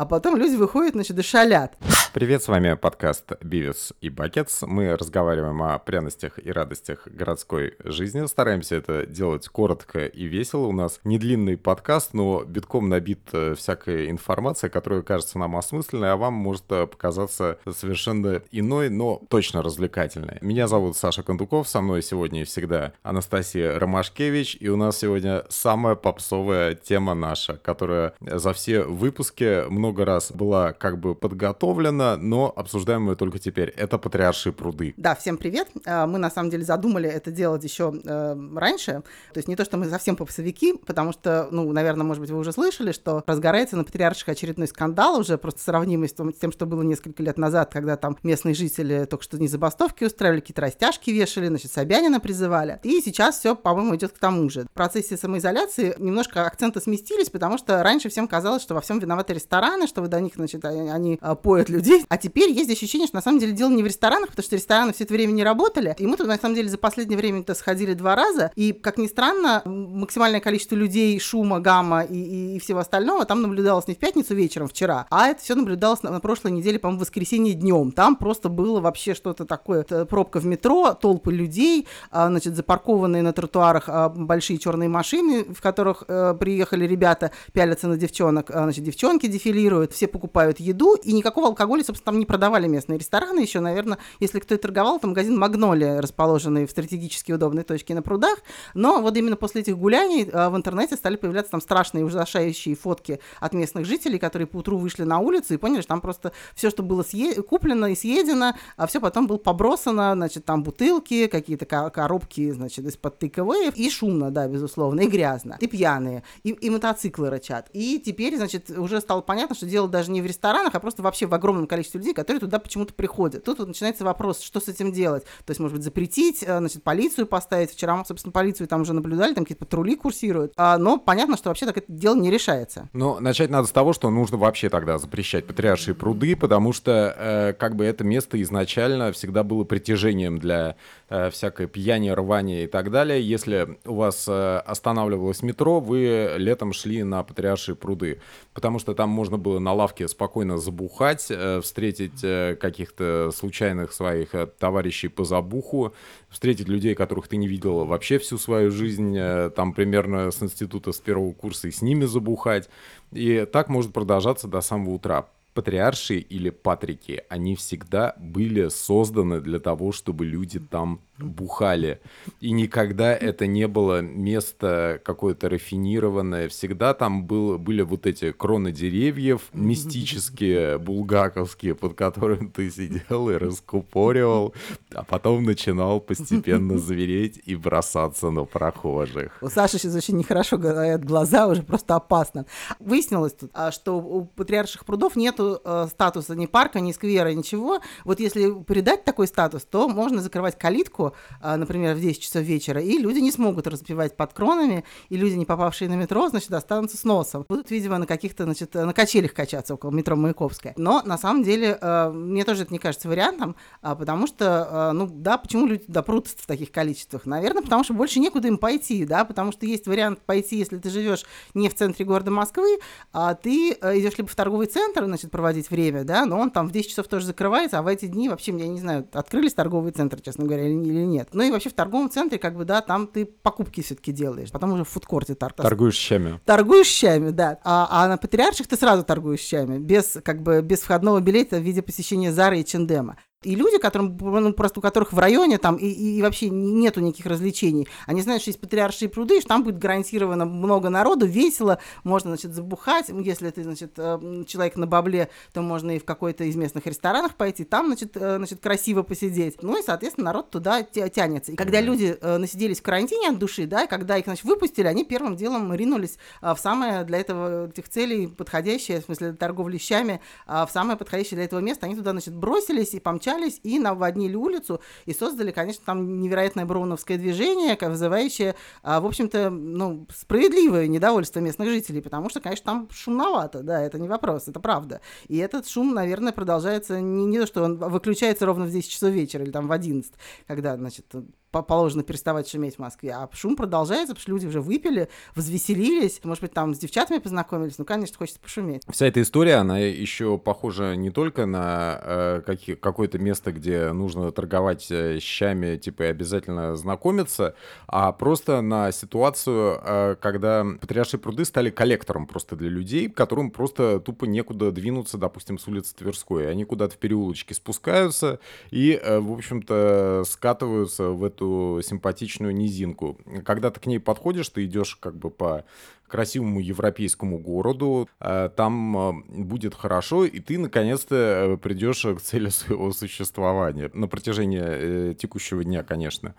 а потом люди выходят, значит, и шалят. Привет, с вами подкаст «Бивис и Бакетс». Мы разговариваем о пряностях и радостях городской жизни. Стараемся это делать коротко и весело. У нас не длинный подкаст, но битком набит э, всякая информация, которая кажется нам осмысленной, а вам может э, показаться совершенно иной, но точно развлекательной. Меня зовут Саша Кондуков, со мной сегодня и всегда Анастасия Ромашкевич, и у нас сегодня самая попсовая тема наша, которая за все выпуски много раз была как бы подготовлена, Ладно, но обсуждаем мы только теперь. Это патриаршие пруды. Да, всем привет. А, мы на самом деле задумали это делать еще э, раньше. То есть не то, что мы совсем попсовики, потому что, ну, наверное, может быть, вы уже слышали, что разгорается на патриарших очередной скандал, уже просто сравнимый с тем, что было несколько лет назад, когда там местные жители только что не забастовки устраивали, какие-то растяжки вешали, значит, Собянина призывали. И сейчас все, по-моему, идет к тому же. В процессе самоизоляции немножко акценты сместились, потому что раньше всем казалось, что во всем виноваты рестораны, что вы до них, значит, они а, поют людей людей. А теперь есть ощущение, что на самом деле дело не в ресторанах, потому что рестораны все это время не работали. И мы тут на самом деле за последнее время-то сходили два раза. И, как ни странно, максимальное количество людей, шума, гамма и, и, и всего остального там наблюдалось не в пятницу вечером вчера, а это все наблюдалось на, на прошлой неделе, по-моему, в воскресенье днем. Там просто было вообще что-то такое. Это пробка в метро, толпы людей, а, значит, запаркованные на тротуарах а, большие черные машины, в которых а, приехали ребята, пялятся на девчонок, а, значит, девчонки дефилируют, все покупают еду, и никакого алкоголя Магнолии, собственно, там не продавали местные рестораны. Еще, наверное, если кто и торговал, это магазин Магнолия, расположенный в стратегически удобной точке на прудах, но вот именно после этих гуляний а, в интернете стали появляться там страшные ужасающие фотки от местных жителей, которые по утру вышли на улицу и поняли, что там просто все, что было съе- куплено и съедено, а все потом было побросано, значит, там бутылки, какие-то коробки, значит, из-под тыковые, и шумно, да, безусловно, и грязно, и пьяные, и, и мотоциклы рычат. И теперь, значит, уже стало понятно, что дело даже не в ресторанах, а просто вообще в огромном количество людей, которые туда почему-то приходят. Тут вот начинается вопрос, что с этим делать. То есть, может быть, запретить, э, значит, полицию поставить. Вчера мы, собственно, полицию там уже наблюдали, там какие-то патрули курсируют. А, но понятно, что вообще так это дело не решается. Ну, начать надо с того, что нужно вообще тогда запрещать патриаршие пруды, потому что э, как бы это место изначально всегда было притяжением для э, всякой пьяни, рвания и так далее. Если у вас э, останавливалось метро, вы летом шли на патриаршие пруды, потому что там можно было на лавке спокойно забухать, э, встретить э, каких-то случайных своих э, товарищей по забуху, встретить людей, которых ты не видел вообще всю свою жизнь, э, там примерно с института с первого курса и с ними забухать. И так может продолжаться до самого утра патриарши или патрики, они всегда были созданы для того, чтобы люди там бухали. И никогда это не было место какое-то рафинированное. Всегда там был, были вот эти кроны деревьев мистические, булгаковские, под которыми ты сидел и раскупоривал, а потом начинал постепенно звереть и бросаться на прохожих. У Саши сейчас очень нехорошо говорят глаза, уже просто опасно. Выяснилось а, что у патриарших прудов нету э, статуса ни парка, ни сквера, ничего. Вот если передать такой статус, то можно закрывать калитку, а, например, в 10 часов вечера, и люди не смогут распивать под кронами, и люди, не попавшие на метро, значит, останутся с носом. Будут, видимо, на каких-то, значит, на качелях качаться около метро Маяковская. Но, на самом деле, а, мне тоже это не кажется вариантом, а, потому что, ну, да, почему люди допрут в таких количествах? Наверное, потому что больше некуда им пойти, да, потому что есть вариант пойти, если ты живешь не в центре города Москвы, а ты идешь либо в торговый центр, значит, проводить время, да, но он там в 10 часов тоже закрывается, а в эти дни вообще, я не знаю, открылись торговые центры, честно говоря, или или нет. Ну и вообще в торговом центре, как бы, да, там ты покупки все-таки делаешь, потом уже в фудкорте торгуешь. Торгуешь щами. Торгуешь щами, да. А, а на патриарших ты сразу торгуешь щами, без, как бы, без входного билета в виде посещения Зары и Чендема. И люди, которым, ну, просто у которых в районе там и, и вообще нету никаких развлечений, они знают, что есть патриаршие пруды, что там будет гарантированно много народу, весело, можно, значит, забухать. Если ты, значит, э, человек на бабле, то можно и в какой-то из местных ресторанов пойти, там, значит, э, значит красиво посидеть. Ну и, соответственно, народ туда тянется. И когда люди э, насиделись в карантине от души, да, и когда их, значит, выпустили, они первым делом ринулись в самое для этого этих целей подходящее, в смысле торговли вещами, в самое подходящее для этого место. Они туда, значит, бросились и помчались объединялись и наводнили улицу, и создали, конечно, там невероятное броуновское движение, вызывающее, а, в общем-то, ну, справедливое недовольство местных жителей, потому что, конечно, там шумновато, да, это не вопрос, это правда. И этот шум, наверное, продолжается не, не то, что он выключается ровно в 10 часов вечера или там в 11, когда, значит, положено переставать шуметь в Москве, а шум продолжается, потому что люди уже выпили, возвеселились, может быть, там с девчатами познакомились, ну, конечно, хочется пошуметь. Вся эта история, она еще похожа не только на э, какое-то место, где нужно торговать э, щами, типа, и обязательно знакомиться, а просто на ситуацию, э, когда Патриаршие пруды стали коллектором просто для людей, которым просто тупо некуда двинуться, допустим, с улицы Тверской. Они куда-то в переулочке спускаются и, э, в общем-то, скатываются в эту эту симпатичную низинку. Когда ты к ней подходишь, ты идешь как бы по красивому европейскому городу, э, там э, будет хорошо, и ты наконец-то э, придешь к цели своего существования на протяжении текущего дня, конечно.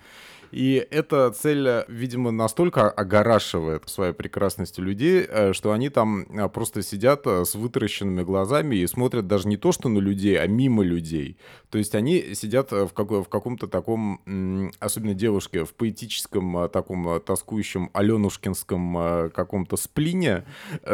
И эта цель, видимо, настолько огорашивает своей прекрасностью людей, э, что они там э, просто сидят э, с вытаращенными глазами и смотрят даже не то, что на людей, а мимо людей. То есть они сидят в, какой, в каком-то таком, особенно девушки, в поэтическом таком тоскующем аленушкинском каком-то сплине,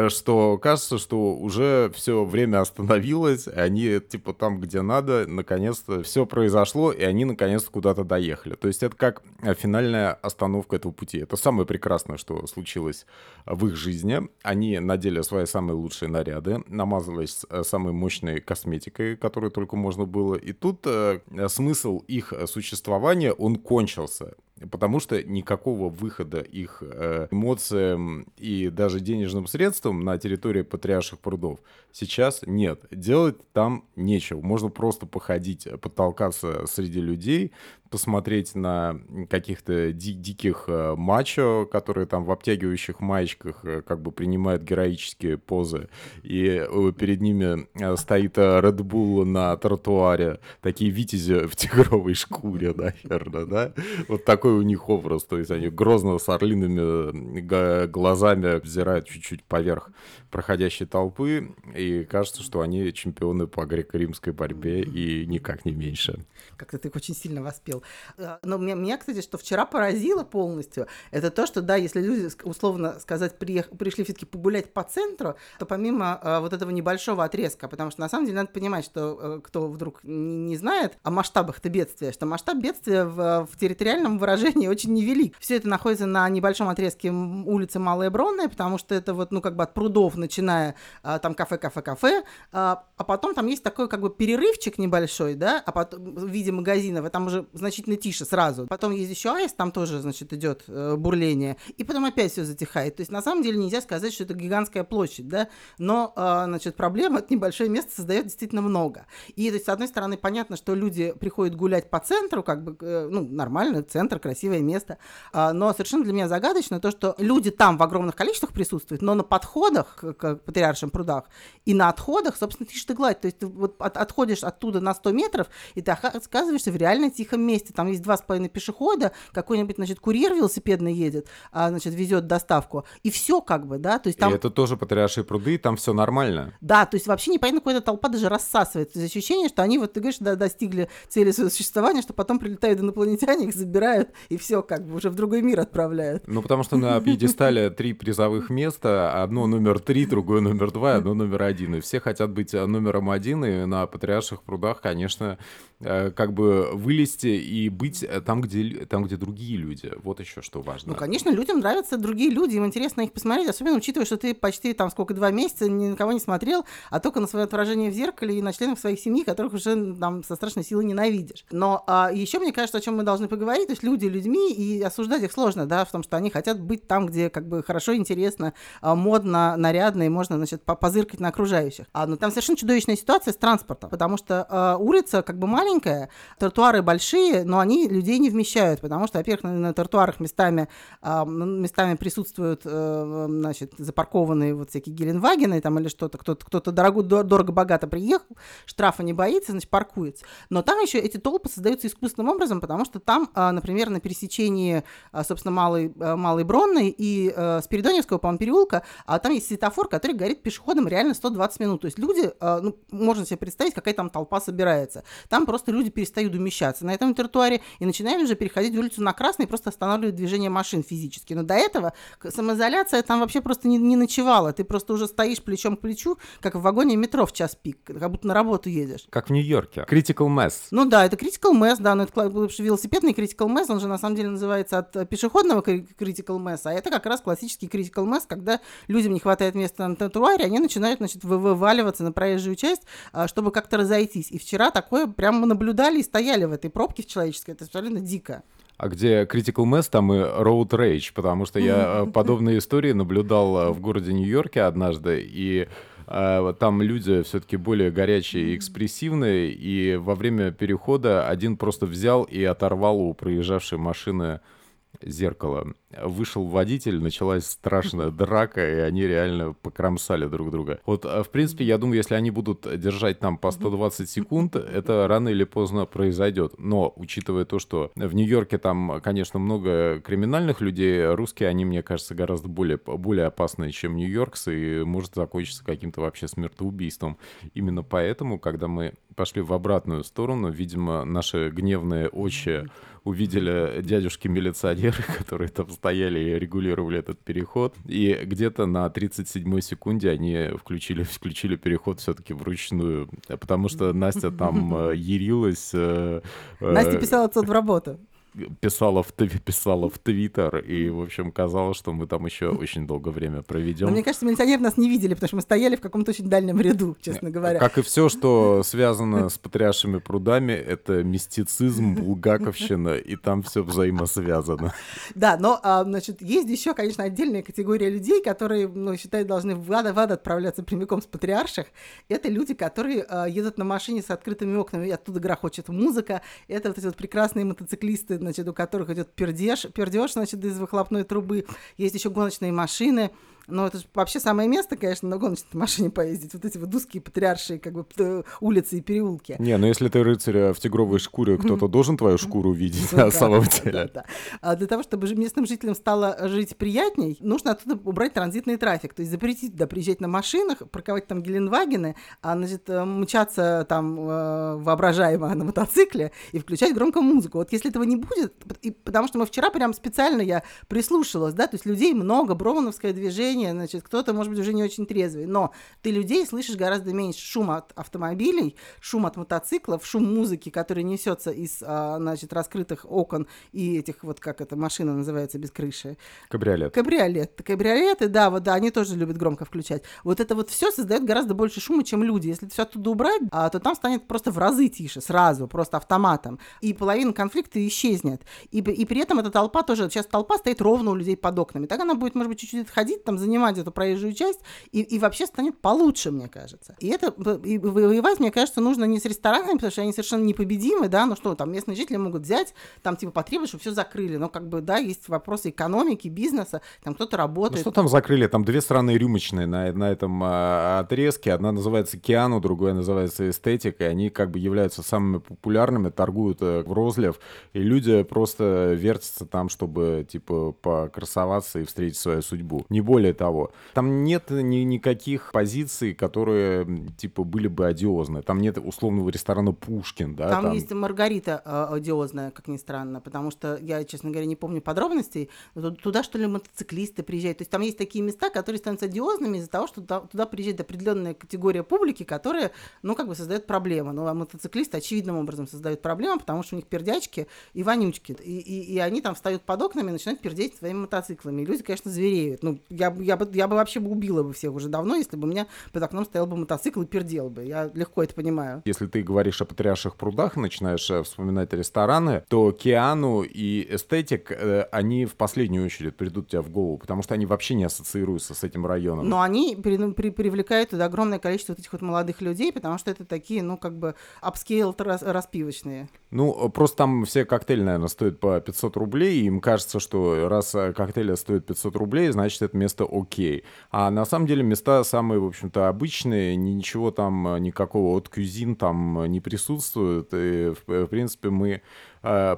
что кажется, что уже все время остановилось, они типа там, где надо, наконец-то все произошло, и они наконец-то куда-то доехали. То есть это как Э, финальная остановка этого пути. Это самое прекрасное, что случилось в их жизни. Они надели свои самые лучшие наряды, намазались э, самой мощной косметикой, которую только можно было. И тут э, смысл их существования, он кончился потому что никакого выхода их э, эмоциям и даже денежным средствам на территории Патриарших прудов сейчас нет. Делать там нечего. Можно просто походить, потолкаться среди людей, посмотреть на каких-то ди- диких э, мачо, которые там в обтягивающих маечках э, как бы принимают героические позы, и э, перед ними э, стоит э, Red Bull на тротуаре, такие витязи в тигровой шкуре, наверное, да? Вот такой у них образ, то есть они грозно с орлиными глазами взирают чуть-чуть поверх проходящей толпы, и кажется, что они чемпионы по греко-римской борьбе и никак не меньше. Как-то ты их очень сильно воспел. Э, но меня, меня, кстати, что вчера поразило полностью, это то, что, да, если люди, условно сказать, приех... пришли все-таки погулять по центру, то помимо э, вот этого небольшого отрезка, потому что на самом деле надо понимать, что э, кто вдруг не знает о масштабах это бедствия, что масштаб бедствия в, в территориальном выражении очень невелик. Все это находится на небольшом отрезке улицы Малая Бронная, потому что это вот, ну, как бы от прудов, начиная а, там кафе, кафе, кафе, а, а потом там есть такой как бы перерывчик небольшой, да, а потом в виде магазинов, и там уже значительно тише сразу. Потом есть еще аист, там тоже, значит, идет э, бурление, и потом опять все затихает. То есть на самом деле нельзя сказать, что это гигантская площадь, да, но, э, значит, проблем это небольшое место создает действительно много. И, то есть, с одной стороны, понятно, что люди приходят гулять по центру, как бы, э, ну, нормально, центр, красивое место, э, но совершенно для меня загадочно то, что люди там в огромных количествах присутствуют, но на подходах к, патриаршим прудах и на отходах, собственно, тишь гладь. То есть ты вот от, отходишь оттуда на 100 метров, и ты оказываешься в реально тихом месте. Там есть два с половиной пешехода, какой-нибудь, значит, курьер велосипедный едет, а, значит, везет доставку. И все как бы, да. То есть там... И это тоже патриаршие пруды, там все нормально. Да, то есть вообще непонятно, какая-то толпа даже рассасывает. То есть ощущение, что они, вот ты говоришь, да, достигли цели своего существования, что потом прилетают инопланетяне, их забирают, и все как бы уже в другой мир отправляют. Ну, потому что на пьедестале три призовых места, одно номер три, другое номер два, одно номер один. И все хотят быть номером один, и на патриарших прудах, конечно, э, как бы вылезти и быть там, где, там, где другие люди. Вот еще что важно. Ну, конечно, людям нравятся другие люди, им интересно их посмотреть, особенно учитывая, что ты почти там сколько, два месяца ни на кого не смотрел, а только на свое отражение в зеркале и на членов своих семьи, которых уже там со страшной силой ненавидишь. Но а, еще, мне кажется, о чем мы должны поговорить, то есть люди людьми, и осуждать их сложно, да, в том, что они хотят быть там, где как бы хорошо, интересно, а, модно, нарядно, и можно, значит, позыркать на окружающих. А, но там совершенно чудовищная ситуация с транспортом, потому что а, улица как бы маленькая, тротуары большие, но они людей не вмещают, потому что, во-первых, на, на тротуарах местами, а, местами присутствуют, а, значит, запаркованные вот всякие Геленвагены там или что-то, кто-то, кто-то дорого, дорого-богато приехал, штрафа не боится, значит, паркуется. Но там еще эти толпы создаются искусственным образом, потому что там, а, например, на пересечении, а, собственно, Малой, а, Малой Бронной и а, Спиридоневского, по-моему, переулка, а там есть светофор, который горит пешеходом реально 120 минут. То есть люди, ну, можно себе представить, какая там толпа собирается. Там просто люди перестают умещаться. На этом тротуаре и начинали уже переходить улицу на красный и просто останавливать движение машин физически. Но до этого самоизоляция там вообще просто не, не ночевала. Ты просто уже стоишь плечом к плечу, как в вагоне метро в час пик, как будто на работу едешь. Как в Нью-Йорке. Critical Mass. Ну да, это Critical Mass, да, но это велосипедный Critical Mass, он же на самом деле называется от э, пешеходного Critical Mass, а это как раз классический Critical Mass, когда людям не хватает места на тротуаре, они начинают, значит, вываливаться на проезжую часть, а, чтобы как-то разойтись. И вчера такое прямо наблюдали и стояли в этой пробке в человеческой, это абсолютно дико. А где Critical Mass, там и Road Rage, потому что я э, подобные истории наблюдал э, в городе Нью-Йорке однажды, и там люди все-таки более горячие и экспрессивные, и во время перехода один просто взял и оторвал у проезжавшей машины зеркало. Вышел водитель, началась страшная драка, и они реально покромсали друг друга. Вот, а, в принципе, я думаю, если они будут держать там по 120 секунд, это рано или поздно произойдет. Но, учитывая то, что в Нью-Йорке там, конечно, много криминальных людей, русские, они, мне кажется, гораздо более, более опасные, чем нью-йоркцы, и может закончиться каким-то вообще смертоубийством. Именно поэтому, когда мы пошли в обратную сторону, видимо, наши гневные очи увидели дядюшки-милиционеры, которые там стояли и регулировали этот переход. И где-то на 37-й секунде они включили, включили переход все-таки вручную, потому что Настя там э, ярилась. Э, Настя э, писала отцов в работу писала в, писала в Твиттер, и, в общем, казалось, что мы там еще очень долгое время проведем. Но мне кажется, милиционеры нас не видели, потому что мы стояли в каком-то очень дальнем ряду, честно говоря. Как и все, что связано с патриаршими прудами, это мистицизм, булгаковщина, и там все взаимосвязано. Да, но, а, значит, есть еще, конечно, отдельная категория людей, которые, ну, считают, должны в ад, в ад отправляться прямиком с патриарших. Это люди, которые а, едут на машине с открытыми окнами, и оттуда грохочет музыка. Это вот эти вот прекрасные мотоциклисты, значит, у которых идет пердеж, пердеж, значит, из выхлопной трубы. Есть еще гоночные машины. Но это же вообще самое место, конечно, на гоночной машине поездить. Вот эти вот узкие патриаршие как бы улицы и переулки. Не, но если ты рыцарь в тигровой шкуре, кто-то должен твою шкуру видеть на самом деле. А для того, чтобы местным жителям стало жить приятней, нужно оттуда убрать транзитный трафик. То есть запретить туда приезжать на машинах, парковать там Геленвагены, а значит, э, мчаться там э, воображаемо на мотоцикле и включать громко музыку. Вот если этого не будет, потому что мы вчера прям специально я прислушалась, да, то есть людей много, броуновское движение, движение, значит, кто-то, может быть, уже не очень трезвый, но ты людей слышишь гораздо меньше шум от автомобилей, шум от мотоциклов, шум музыки, который несется из, а, значит, раскрытых окон и этих вот, как эта машина называется, без крыши. Кабриолет. Кабриолет. Кабриолеты, да, вот, да, они тоже любят громко включать. Вот это вот все создает гораздо больше шума, чем люди. Если все оттуда убрать, а, то там станет просто в разы тише, сразу, просто автоматом. И половина конфликта исчезнет. И, и при этом эта толпа тоже, сейчас толпа стоит ровно у людей под окнами. Так она будет, может быть, чуть-чуть ходить, там, занимать эту проезжую часть, и, и вообще станет получше, мне кажется. И это и воевать, мне кажется, нужно не с ресторанами, потому что они совершенно непобедимы, да, ну что, там местные жители могут взять, там типа потребовать, чтобы все закрыли, но как бы, да, есть вопросы экономики, бизнеса, там кто-то работает. Ну что там закрыли? Там две страны рюмочные на, на этом а, отрезке, одна называется Киану, другая называется Эстетик, и они как бы являются самыми популярными, торгуют э, в розлив, и люди просто вертятся там, чтобы типа покрасоваться и встретить свою судьбу. Не более того. Там нет ни, никаких позиций, которые, типа, были бы одиозные. Там нет условного ресторана Пушкин, да? Там, там... есть Маргарита э, одиозная, как ни странно, потому что я, честно говоря, не помню подробностей. Но туда, что ли, мотоциклисты приезжают. То есть там есть такие места, которые становятся одиозными из-за того, что туда, туда приезжает определенная категория публики, которая, ну, как бы создает проблемы. Ну, а мотоциклисты очевидным образом создают проблемы, потому что у них пердячки и вонючки. И, и, и они там встают под окнами и начинают пердеть своими мотоциклами. И люди, конечно, звереют. Ну, я, я, я бы вообще бы убила бы всех уже давно, если бы у меня под окном стоял бы мотоцикл и пердел бы. Я легко это понимаю. Если ты говоришь о потрясших прудах, начинаешь э, вспоминать рестораны, то Киану и Эстетик, э, они в последнюю очередь придут тебе в голову, потому что они вообще не ассоциируются с этим районом. Но они при, при, привлекают туда огромное количество вот этих вот молодых людей, потому что это такие, ну, как бы upscale распивочные. Ну, просто там все коктейли, наверное, стоят по 500 рублей, и им кажется, что раз э, коктейли стоят 500 рублей, значит, это место окей. А на самом деле места самые, в общем-то, обычные, ничего там, никакого haute cuisine там не присутствует. И, в, в принципе, мы э,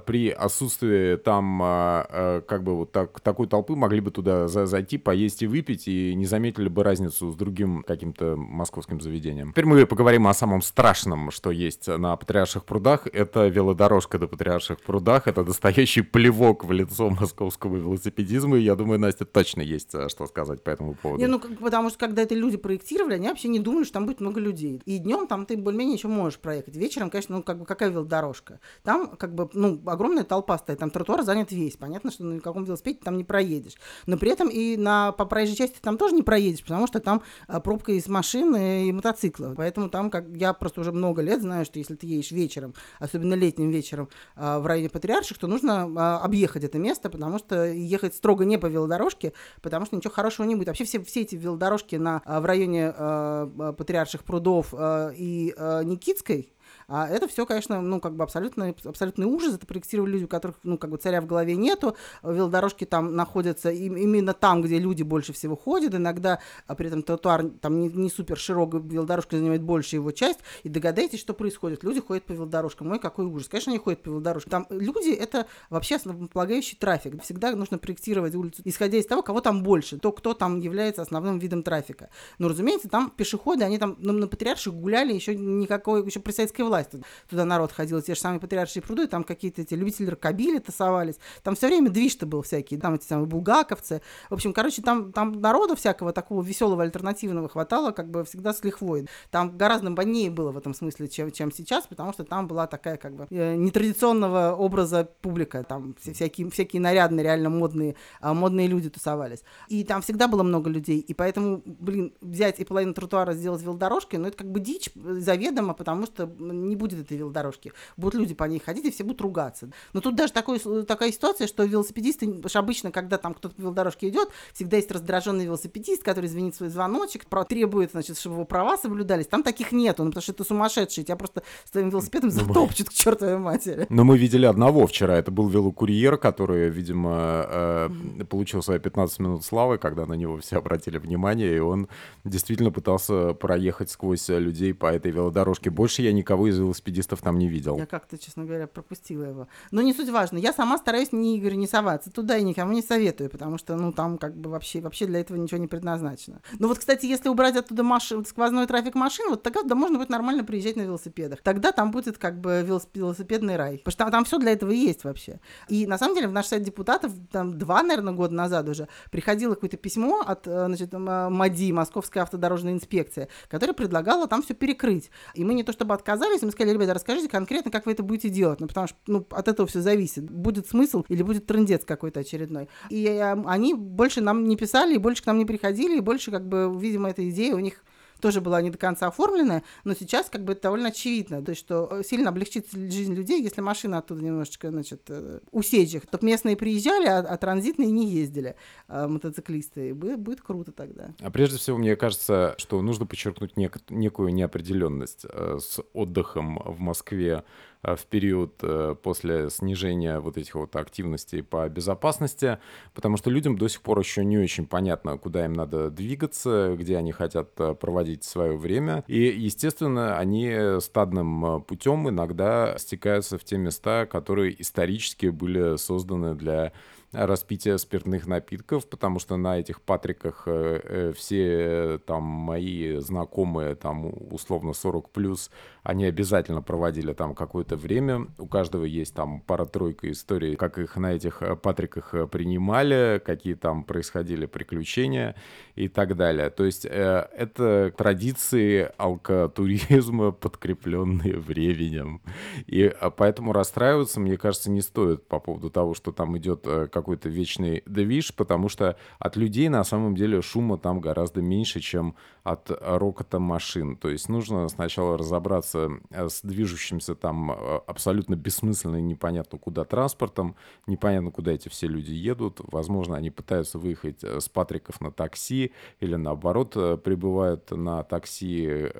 при отсутствии там э, э, как бы вот так, такой толпы могли бы туда за, зайти, поесть и выпить, и не заметили бы разницу с другим каким-то московским заведением. Теперь мы поговорим о самом страшном, что есть на Патриарших прудах. Это велодорожка до Патриарших прудах. Это настоящий плевок в лицо московского велосипедизма. И я думаю, Настя точно есть что сказать по этому поводу. Не, ну, потому что когда это люди проектировали, они вообще не думали, что там будет много людей. И днем там ты более-менее еще можешь проехать. Вечером, конечно, ну, как бы какая велодорожка? Там, как бы, ну, огромная толпа стоит, там тротуар занят весь. Понятно, что на каком велосипеде там не проедешь. Но при этом и на, по проезжей части там тоже не проедешь, потому что там а, пробка из машин и мотоциклов. Поэтому там, как я просто уже много лет знаю, что если ты едешь вечером, особенно летним вечером а, в районе Патриарших, то нужно а, объехать это место, потому что ехать строго не по велодорожке, потому что ничего хорошего не будет. Вообще все, все эти велодорожки на, в районе Патриарших прудов и Никитской, а это все, конечно, ну, как бы абсолютно, абсолютный ужас. Это проектировали люди, у которых, ну, как бы царя в голове нету. Велодорожки там находятся именно там, где люди больше всего ходят. Иногда а при этом тротуар там не, не супер широкий, велодорожка занимает большую его часть. И догадайтесь, что происходит. Люди ходят по велодорожкам. Ой, какой ужас. Конечно, они ходят по велодорожкам. Там люди — это вообще основополагающий трафик. Всегда нужно проектировать улицу, исходя из того, кого там больше, то, кто там является основным видом трафика. Но, разумеется, там пешеходы, они там ну, на Патриарших гуляли еще никакой, еще при советской власти власть. Туда народ ходил, те же самые патриаршие пруды, там какие-то эти любители рокобили тасовались. Там все время движ-то был всякий, там эти самые булгаковцы. В общем, короче, там, там народу всякого такого веселого альтернативного хватало как бы всегда с лихвой. Там гораздо больнее было в этом смысле, чем, чем сейчас, потому что там была такая как бы э, нетрадиционного образа публика. Там всякие, всякие нарядные, реально модные, а, модные люди тусовались. И там всегда было много людей. И поэтому, блин, взять и половину тротуара сделать велодорожкой, ну это как бы дичь заведомо, потому что не будет этой велодорожки. Будут люди по ней ходить, и все будут ругаться. Но тут даже такой, такая ситуация, что велосипедисты, обычно, когда там кто-то по велодорожке идет, всегда есть раздраженный велосипедист, который звенит свой звоночек, требует, значит, чтобы его права соблюдались. Там таких нету, ну, потому что это сумасшедший. Тебя просто с твоим велосипедом ну, затопчут к чертовой матери. Но мы видели одного вчера. Это был велокурьер, который, видимо, э, получил свои 15 минут славы, когда на него все обратили внимание, и он действительно пытался проехать сквозь людей по этой велодорожке. Больше я никого из велосипедистов там не видел. Я как-то, честно говоря, пропустила его. Но не суть важно. Я сама стараюсь не Игорь не соваться туда и никому не советую, потому что, ну, там как бы вообще, вообще для этого ничего не предназначено. Но вот, кстати, если убрать оттуда машин, сквозной трафик машин, вот тогда да, можно будет нормально приезжать на велосипедах. Тогда там будет как бы велосипедный рай. Потому что там, там все для этого есть вообще. И на самом деле в наш сайт депутатов там два, наверное, года назад уже приходило какое-то письмо от, э, значит, МАДИ, Московская автодорожная инспекция, которая предлагала там все перекрыть. И мы не то чтобы отказались, мы сказали, ребята, расскажите конкретно, как вы это будете делать, ну, потому что ну, от этого все зависит. Будет смысл или будет трендец какой-то очередной. И э, они больше нам не писали, и больше к нам не приходили, и больше, как бы, видимо, эта идея у них тоже была не до конца оформленная, но сейчас как бы это довольно очевидно, то есть что э, сильно облегчит жизнь людей, если машина оттуда немножечко, значит, э, усечь их. Только местные приезжали, а, а транзитные не ездили, а мотоциклисты. И будет, будет круто тогда. А прежде всего, мне кажется, что нужно подчеркнуть нек- некую неопределенность э, с отдыхом в Москве в период э, после снижения вот этих вот активностей по безопасности, потому что людям до сих пор еще не очень понятно, куда им надо двигаться, где они хотят э, проводить свое время. И, естественно, они стадным путем иногда стекаются в те места, которые исторически были созданы для распития спиртных напитков, потому что на этих патриках э, э, все э, там мои знакомые, там условно 40 плюс, они обязательно проводили там какое-то время. У каждого есть там пара-тройка историй, как их на этих патриках принимали, какие там происходили приключения и так далее. То есть это традиции алкотуризма, подкрепленные временем. И поэтому расстраиваться, мне кажется, не стоит по поводу того, что там идет какой-то вечный движ, потому что от людей на самом деле шума там гораздо меньше, чем от рокота машин. То есть нужно сначала разобраться э, с движущимся там э, абсолютно бессмысленно и непонятно куда транспортом, непонятно куда эти все люди едут. Возможно, они пытаются выехать э, с Патриков на такси или наоборот прибывают на такси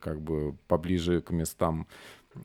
как бы поближе к местам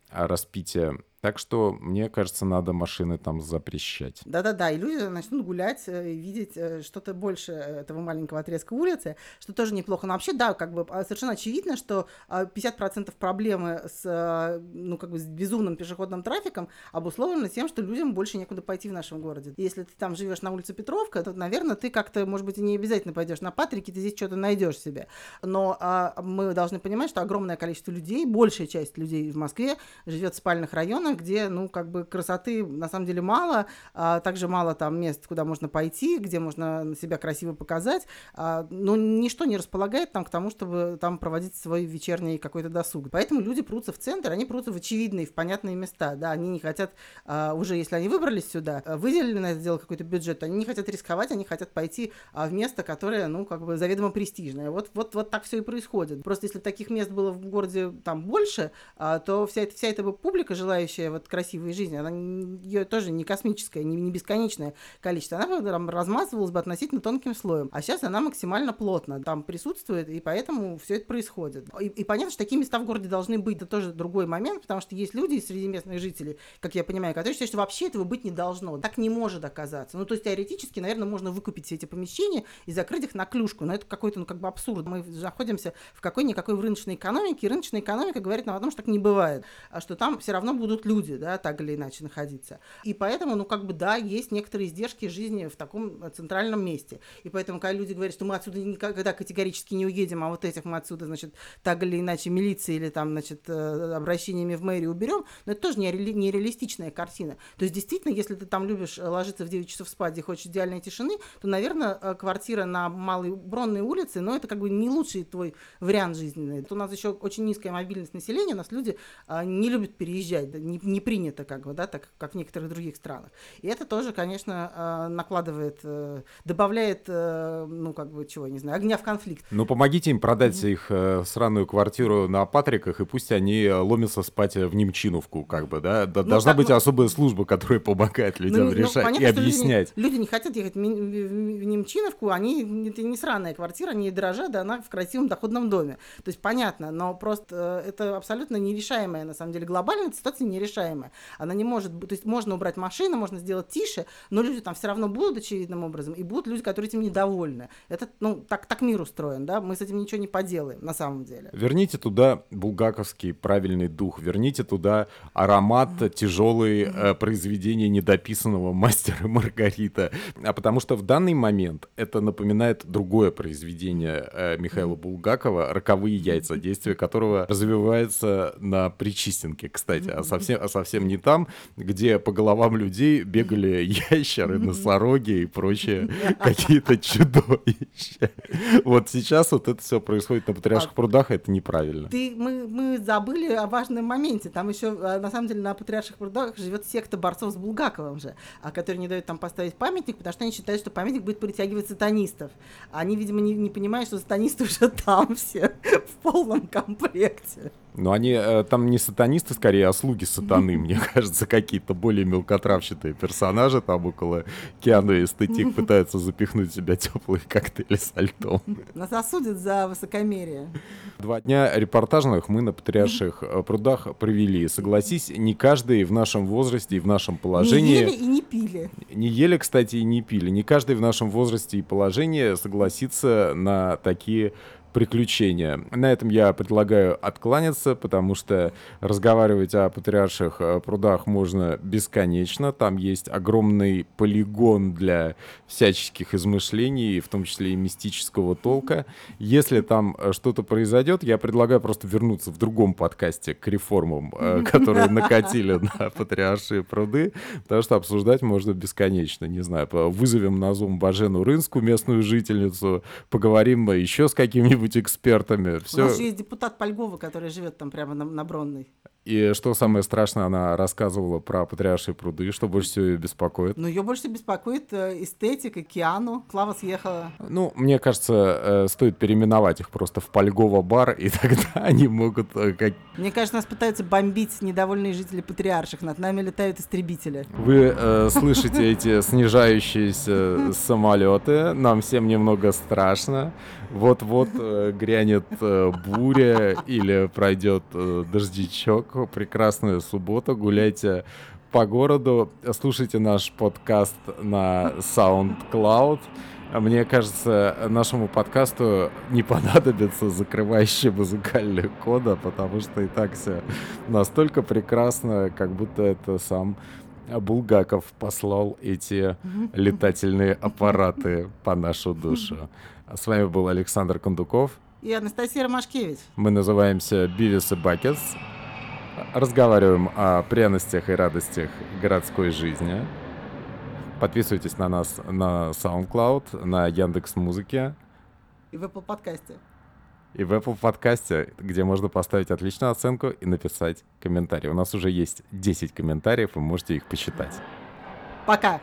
распития Так что, мне кажется, надо машины там запрещать. Да-да-да, и люди начнут гулять э, видеть э, что-то больше этого маленького отрезка улицы, что тоже неплохо. Но вообще, да, как бы а, совершенно очевидно, что 50% а, проблемы с, а, ну, как бы с безумным пешеходным трафиком обусловлено тем, что людям больше некуда пойти в нашем городе. Если ты там живешь на улице Петровка, то, наверное, ты как-то, может быть, и не обязательно пойдешь на Патрике, ты здесь что-то найдешь себе. Но а, мы должны понимать, что огромное количество людей, большая часть людей в Москве живет в спальных районах, где, ну, как бы красоты на самом деле мало, а, также мало там мест, куда можно пойти, где можно себя красиво показать, а, но ничто не располагает там к тому, чтобы там проводить свой вечерний какой-то досуг. Поэтому люди прутся в центр, они прутся в очевидные, в понятные места, да, они не хотят, а, уже если они выбрались сюда, а, выделили на это дело какой-то бюджет, они не хотят рисковать, они хотят пойти а, в место, которое, ну, как бы заведомо престижное. Вот, вот, вот так все и происходит. Просто если таких мест было в городе там больше, а, то вся вся эта публика, желающая вот красивой жизни, она ее тоже не космическая, не, не бесконечное количество, она там размазывалась бы относительно тонким слоем. А сейчас она максимально плотно там присутствует, и поэтому все это происходит. И, и понятно, что такие места в городе должны быть, это тоже другой момент, потому что есть люди среди местных жителей, как я понимаю, которые считают, что вообще этого быть не должно. Так не может оказаться. Ну, то есть теоретически, наверное, можно выкупить все эти помещения и закрыть их на клюшку, но это какой-то, ну, как бы абсурд. Мы находимся в какой-никакой в рыночной экономике, и рыночная экономика говорит нам о том, что так не бывает, а что там все равно будут люди, да, так или иначе находиться. И поэтому, ну, как бы, да, есть некоторые издержки жизни в таком центральном месте. И поэтому, когда люди говорят, что мы отсюда никогда категорически не уедем, а вот этих мы отсюда, значит, так или иначе милиции или там, значит, э, обращениями в мэрию уберем, но это тоже нереалистичная картина. То есть, действительно, если ты там любишь ложиться в 9 часов спать и хочешь идеальной тишины, то, наверное, э, квартира на Малой Бронной улице, но это как бы не лучший твой вариант жизненный. У нас еще очень низкая мобильность населения, у нас люди не любят переезжать, не, не принято как бы, да, так как в некоторых других странах. И это тоже, конечно, а, накладывает, а, добавляет, а, ну, как бы, чего, не знаю, огня в конфликт. Ну, помогите им продать их э, сраную квартиру на Патриках, и пусть они ломятся спать в Немчиновку, как бы, да? Ну, Должна так, быть ну... особая служба, которая помогает людям ну, решать ну, понятно, и объяснять. Люди, люди не хотят ехать в, Немчиновку, они, это не сраная квартира, они дорожат, да, она в красивом доходном доме. То есть понятно, но просто э, это абсолютно нерешаемая, на самом деле, глобальная ситуация нерешаемая. Она не может то есть можно убрать машину, можно сделать тише, но люди там все равно будут очевидным образом, и будут люди, которые этим недовольны. Это, ну, так, так мир устроен, да, мы с этим ничего не поделаем, на самом деле. Верните туда булгаковский правильный дух, верните туда аромат mm-hmm. тяжелые mm-hmm. э, произведения недописанного мастера Маргарита, а потому что в данный момент это напоминает другое произведение э, Михаила Булгакова «Роковые яйца», действие которого развивается на Причистенке, кстати, а совсем, а совсем не там, где по головам людей бегали ящеры, носороги и прочие какие-то чудовища. Вот сейчас вот это все происходит на Патриарших прудах, а это неправильно. Ты, мы, мы забыли о важном моменте. Там еще, а, на самом деле, на Патриарших прудах живет секта борцов с Булгаковым же, а которые не дают там поставить памятник, потому что они считают, что памятник будет притягивать сатанистов. Они, видимо, не, не понимают, что сатанисты уже там все в полном комплекте. Но они э, там не сатанисты, скорее, а слуги сатаны, мне кажется, какие-то более мелкотравчатые персонажи там около Киану эстетик пытаются запихнуть в себя теплые коктейли с льдом. Нас осудят за высокомерие. Два дня репортажных мы на Патриарших э, прудах провели. Согласись, не каждый в нашем возрасте и в нашем положении... Не ели и не пили. Не ели, кстати, и не пили. Не каждый в нашем возрасте и положении согласится на такие приключения. На этом я предлагаю откланяться, потому что разговаривать о патриарших э, прудах можно бесконечно. Там есть огромный полигон для всяческих измышлений, в том числе и мистического толка. Если там э, что-то произойдет, я предлагаю просто вернуться в другом подкасте к реформам, э, которые накатили на патриаршие пруды, потому что обсуждать можно бесконечно. Не знаю, вызовем на Zoom Бажену Рынскую, местную жительницу, поговорим еще с каким-нибудь какими-нибудь экспертами. Все... У нас же есть депутат Польгова, который живет там прямо на, на Бронной. И что самое страшное, она рассказывала про патриаршие пруды, что больше всего ее беспокоит? Ну, ее больше беспокоит э, эстетика, Киану. Клава съехала. Ну, мне кажется, э, стоит переименовать их просто в Польгова бар, и тогда они могут... Э, как... Мне кажется, нас пытаются бомбить недовольные жители патриарших. Над нами летают истребители. Вы э, слышите эти снижающиеся самолеты. Нам всем немного страшно. Вот-вот э, грянет э, буря или пройдет э, дождичок вторник, прекрасную субботу, гуляйте по городу, слушайте наш подкаст на SoundCloud. Мне кажется, нашему подкасту не понадобится закрывающая музыкальная кода, потому что и так все настолько прекрасно, как будто это сам Булгаков послал эти летательные аппараты по нашу душу. С вами был Александр Кондуков. И Анастасия Ромашкевич. Мы называемся Бивис и Бакес. Разговариваем о пряностях и радостях городской жизни. Подписывайтесь на нас на SoundCloud, на Яндекс Музыке. И в Apple подкасте. И в Apple подкасте, где можно поставить отличную оценку и написать комментарий. У нас уже есть 10 комментариев, вы можете их посчитать. Пока.